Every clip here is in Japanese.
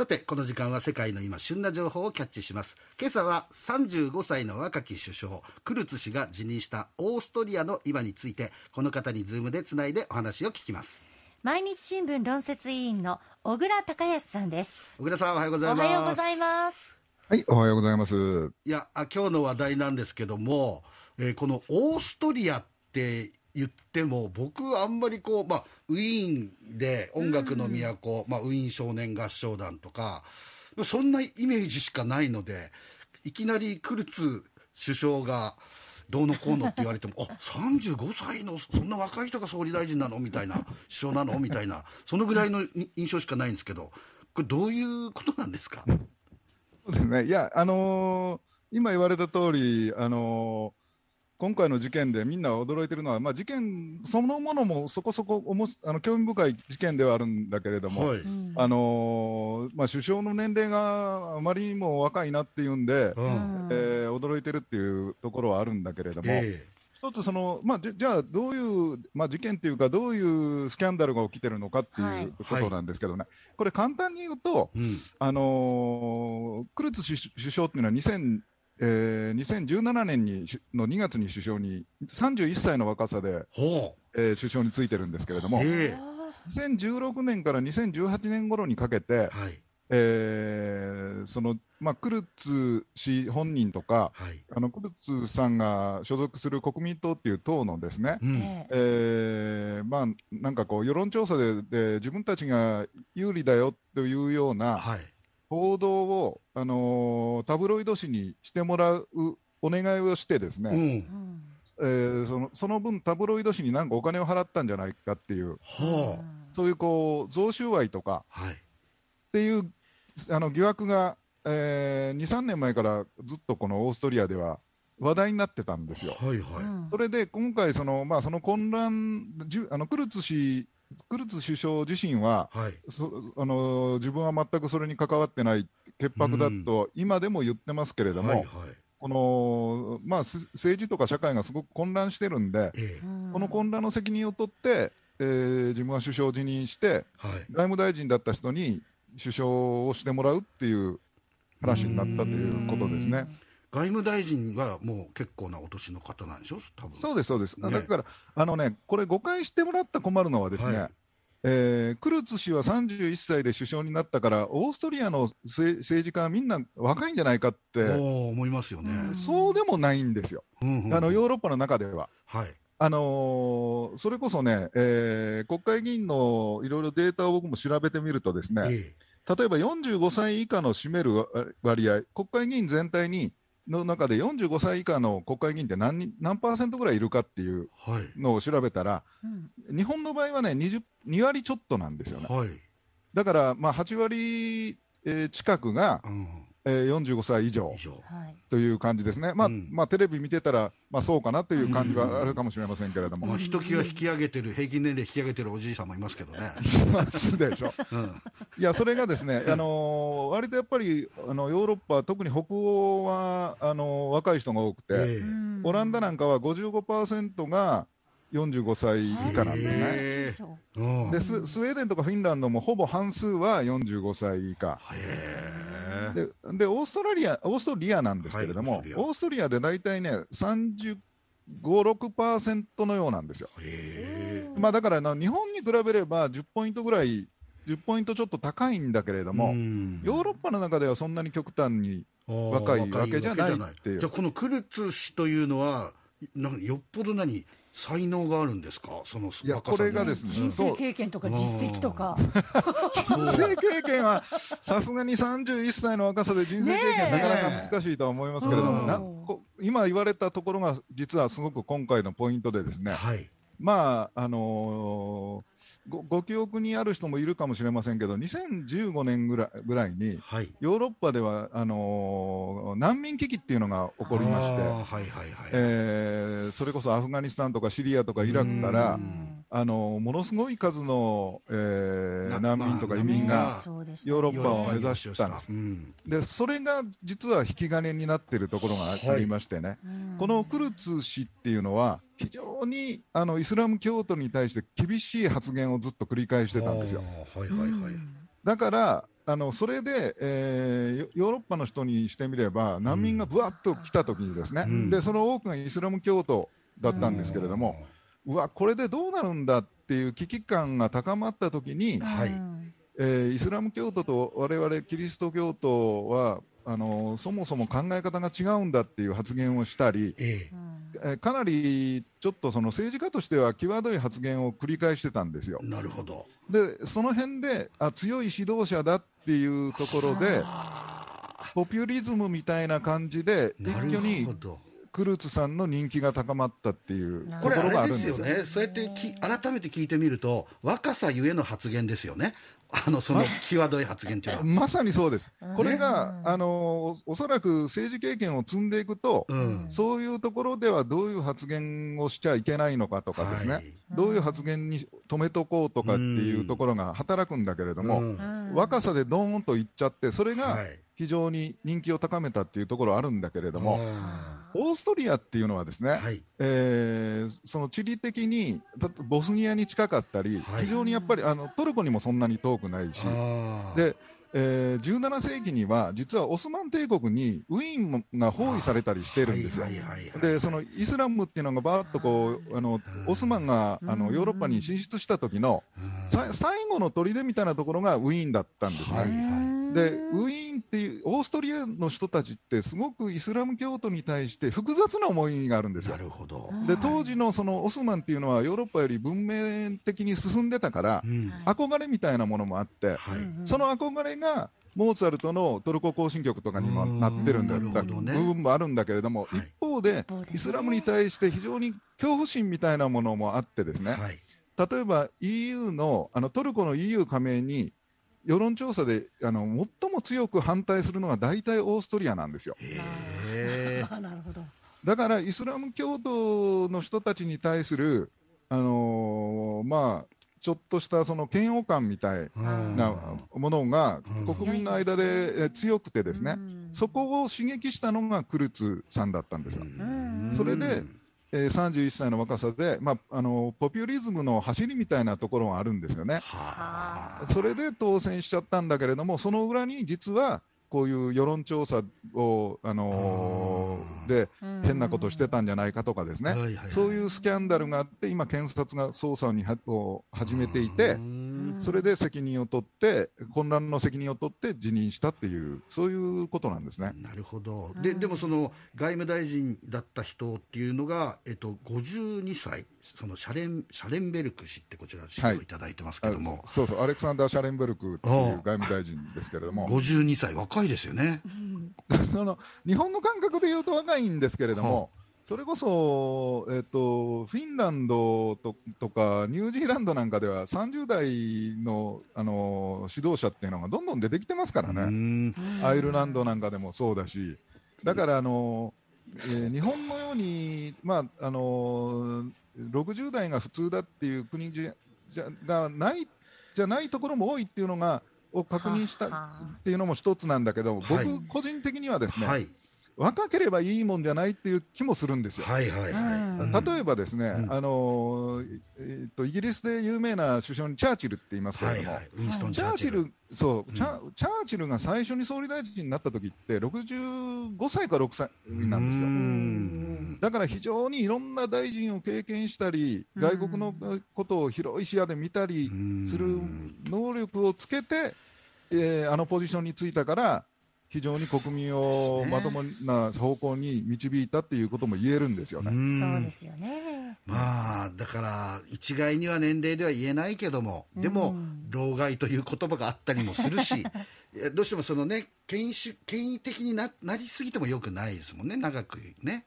さてこの時間は世界の今旬な情報をキャッチします。今朝は35歳の若き首相クルツ氏が辞任したオーストリアの今についてこの方に Zoom でつないでお話を聞きます。毎日新聞論説委員の小倉隆康さんです。小倉さんおはようございます。おはようございます。はい、おはようございます。いやあ今日の話題なんですけども、えーこのオーストリアって言っても僕あんまりこう、まあ、ウィーンで音楽の都、まあ、ウィーン少年合唱団とかそんなイメージしかないのでいきなりクルツ首相がどうのこうのって言われても あ35歳のそんな若い人が総理大臣なのみたいな 首相なのみたいなそのぐらいのい印象しかないんですけどこれどういうことなんですか？そうですね。いや、あのー今言われた通り、あのー今回の事件でみんな驚いてるのは、まあ、事件そのものもそこそこおもしあの興味深い事件ではあるんだけれども、はい。うん。あのーまあ、首相の年齢があまりにも若いなっていうんで、ううん。んえー驚いてるっていうところはあるんだけれども、え一つその、まあ、じゃじゃあ、どういう、まあ、事件っていうか、どういうスキャンダルが起きてるのかってはい。いうことなんですけどね、これ、簡単に言うと、えうん。あのークルツ首首相っていうのは2000、えー2017年にしの2月に首相に、31歳の若さで、ほえー首相についてるんですけれども、ええ。2016年から2018年頃にかけて、うはい。えーそのまあ、クルツ氏本人とか、はい。あのクルツさんが所属する国民党っていう党のですね、うん。ええ。えーまあ、なんかこう、世論調査でで自分たちが有利だよというようなはい報道を、あのータブロイド紙にしてもらうお願いをしてですね、うん。うんえーそのその分、タブロイド紙に何かお金を払ったんじゃないかっていう、はそういうこう贈収賄とかあはい。っていうあの疑惑が、えー2、3年前からずっとこのオーストリアでは話題になってたんですよ。はいはい。うんそれで今回その、まあ、その混乱、じゅあのクルツ氏、クルツ首相自身は、はい。そあの自分は全くそれに関わってない潔白だと今でも言ってますけれども、はいはい。このまあ、す政治とか社会がすごく混乱してるんで、ええ。うん。この混乱の責任を取って、えー自分は首相を辞任して、はい。外務大臣だった人に首相をしてもらうっていう話になったということですね。外務大臣はもう結構なお年の方なんでしょ？多分。そうです、そうです。ね。だから、あのね、これ誤解してもらったら困るのはですね、はい。えークルツ氏は31歳で首相になったから、オーストリアの政政治家はみんな若いんじゃないかって、思いますよね。うんそうでもないんですよ、うんうんあのヨーロッパの中では。はい。あのーそれこそね、えー国会議員のいろいろデータを僕も調べてみるとですね、え例えば45歳以下の占める割合、国会議員全体にの中で45歳以下の国会議員って何人何パーセントぐらいいるかっていうえはい。のを調べたら、うん。日本の場合はね20 2割ちょっとなんですよね。はい。だから、まあ、8割、えー近くが、うんえー45歳以上。という感じですね、まあうん。まあ、テレビ見てたら、まあ、そうかなという感じはあるかもしれませんけれども、まあひときわ引き上げてる平均年齢引き上げてるおじいさんもいますけどね。まあすでしょ。うん。いや、それがですね、あのー割とやっぱりあのヨーロッパ、特に北欧はあのー若い人が多くて、えうん。オランダなんかは55%が45歳以下なんですね。えそう。えうん。でススウェーデンとかフィンランドもほぼ半数は45歳以下。へえででオーストラリア、オーストリアなんですけれども、はいオーストリア。で大体ね、35、6%のようなんですよ。まあ、だからな日本に比べれば10ポイントぐらい、10ポイントちょっと高いんだけれども、うん。ヨーロッパの中ではそんなに極端に若いわけじゃないっていう。じゃあこのクルツ氏というのはなんよっぽど何？才能があるんですか？そのいや若さこれがですね人生経験とか実績とか。人生経験はさすがに31歳の若さで人生経験なかなか難しいとは思いますけれども、うん。なこ今言われたところが実はすごく今回のポイントでですね、はいまああのーごご記憶にある人もいるかもしれませんけど2015年ぐらいぐらいにはい。ヨーロッパではあのー難民危機っていうのが起こりましてはいはいはい、えーそれこそアフガニスタンとかシリアとかイラクから、うんあのものすごい数の、えーな難民とか移民まあがヨーロッパを目指したんです。うん。でそれが実は引き金になっているところがありましてね、うん。このクルツ氏っていうのは、非常にあのイスラム教徒に対して厳しい発言をずっと繰り返してたんですよ。はいはいはい、うん。だから、あのそれで、えーヨヨーロッパの人にしてみれば、難民がぶわっと来たときにですね、うん。でその多くがイスラム教徒だったんですけれども、うわ、これでどうなるんだっていう危機感が高まったときに、はい。うんえーイスラム教徒と我々キリスト教徒はあのそもそも考え方が違うんだっていう発言をしたり、えうんえーかなりちょっとその政治家としては際どい発言を繰り返してたんですよ。え。なるほど。でその辺であ強い指導者だっていうところでポピュリズムみたいな感じで一なる挙にほどクルーツさんの人気が高まったっていうところがあれであるんですすよ。よね。そうやってき改めて聞いてみると若さゆえの発言ですよね。あのその際どい発言っていうのは。まさにそうです。うん。これが、うんあのおおそらく政治経験を積んでいくと、うん。そういうところではどういう発言をしちゃいけないのかとかですね、はい。どういう発言に止めとこうとかっていうところが働くんだけれども、うん。うん。若さでドーンといっちゃって、それがはい非常に人気を高めたっていうところあるんだけれども、オーストリアっていうのはですね、はい。えーその地理的にボスニアに近かったり、はい。非常にやっぱりあのトルコにもそんなに遠くないし、でえー17世紀には実はオスマン帝国にウィーンが包囲されたしてるんですよ。でそのイスラムっていうのがばーっとこうあのオスマンがあのヨーロッパに進出した時の最後の砦みたいなところがウィーンだったんですね。はいでウィーンっていうオーストリアの人たちってすごくイスラム教徒に対して複雑な思いがあるんですよ。な。るほど。で当時のそのオスマンっていうのはヨーロッパより文明的に進んでたからうん。憧れみたいなものもあってはい。その憧れがモーツァルトのトルコ行進曲とかにもなってるんだうんなるほどね。部分もあるんだけれども、はい。一方でイスラムに対して非常に恐怖心みたいなものもあってですね、はい。例えば EU のあのトルコの EU 加盟に世論調査であの最も強く反対するのが大体オーストリアなんですよ。なるほど。だからイスラム教徒の人たちに対する、あのーまあ、ちょっとしたその嫌悪感みたいなものがうん国民の間でえ強くてですね、うん。そこを刺激したのがクルツさんだったんですそれでえー31歳の若さで、まあ、あのポピュリズムの走りみたいなところがあるんですよね。はそれで当選しちゃったんだけれども、その裏に実はこういう世論調査を、あのー。でうん。変なことしてたんじゃないかとかですね、はいはいはい。そういうスキャンダルがあって、今、検察が捜査にはを始めていてう、んそれで責任を取って、混乱の責任を取って辞任したっていう、そういうことなんですね。なるほど、うん。ででもその外務大臣だった人っていうのが、えっと、52歳、そのシャレンシャレンベルク氏って、こちら、資料いただいてますけあども、そうそう、アレクサンダー・シャレンベルクっていう外務大臣ですけれども、52歳、若いですよね。その日本の感覚で言うと若いんですけれども、それこそ、えっと、フィンランドととかニュージーランドなんかでは30代のあの指導者っていうのがどんどん出てきてますからね、うん。アイルランドなんかでもそうだし、だからあの、えー日本のように、まああの60代が普通だっていう国じゃじゃがないじゃないところも多いっていうのがを確認したっていうのも一つなんだけど、はい。僕個人的にはですね、はい若ければいいもんじゃないっていう気もするんですよ。はいはいはい、うん。例えばですね、うん。あのーえーっとイギリスで有名な首相にチャーチルって言いますけれども、はいはい、チャーチル、そう、うん。チャチャーチルが最初に総理大臣になった時って、65歳か6歳なんですよ。う。ん。だから非常にいろんな大臣を経験したり、うん。外国のことを広い視野で見たりする能力をつけて、えーあのポジションについたから、非常に国民をまともな方向に導いたっていうことも言えるんですよね。そうですよね。まあだから一概には年齢では言えないけどもでも、うん老害という言葉があったりもするし どうしてもそのね権威主権威的にななりすぎてもよくないですもんね長くね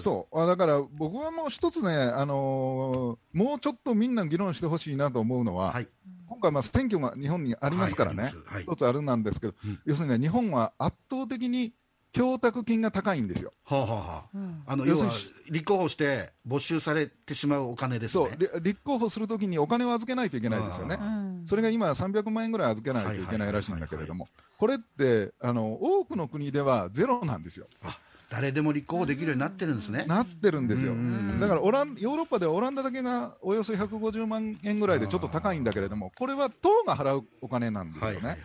そう。あだから僕はもう一つね、あのーもうちょっとみんな議論してほしいなと思うのは、はい。今回、まあ選挙が日本にありますからね、はいありますはい。一つあるなんですけど、うん。要するにね、日本は圧倒的に供託金が高いんですよ。はあ、はあはあ、うん。あの要するに立候補して没収されてしまうお金ですね。そう。り立候補するときにお金を預けないといけないですよね。あ。うんそれが今、300万円ぐらい預けないといけないらしいんだけれども、これってあの多くの国ではゼロなんですよ。誰でも立候補できるようになってるんですね。なってるんですようん。だからオランヨーロッパではオランダだけがおよそ150万円ぐらいでちょっと高いんだけれども、これは党が払うお金なんですよね。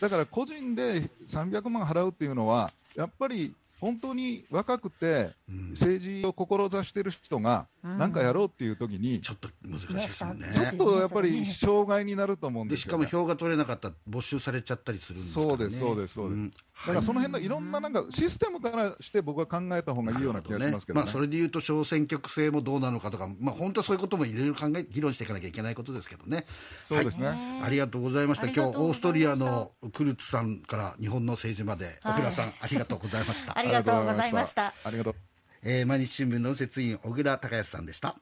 だから個人で300万払うっていうのは、やっぱり本当に若くて、うん政治を志してる人が、うんなんかやろうっていう時に、ちょっと難しいですよね。ねちょっとやっぱり障害になると思うんでしかもですよ、ね。票が取れなかったら没収されちゃったりするんですからね。そうですそうですそうですんだからその辺のいろんななんかシステムからして僕は考えた方がいいような気がしますけどね。まあ、それでいうと小選挙区制もどうなのかとか、まあ、本当はそういうこともいろいろ考え議論していかなきゃいけないことですけどね。そうですね。ねありがとうございました。今日オーストリアのクルツさんから日本の政治まで、はい小倉さんありがとうございました。ありがとうございました。ありがとう。えー毎日新聞論説委員小倉隆康さんでした。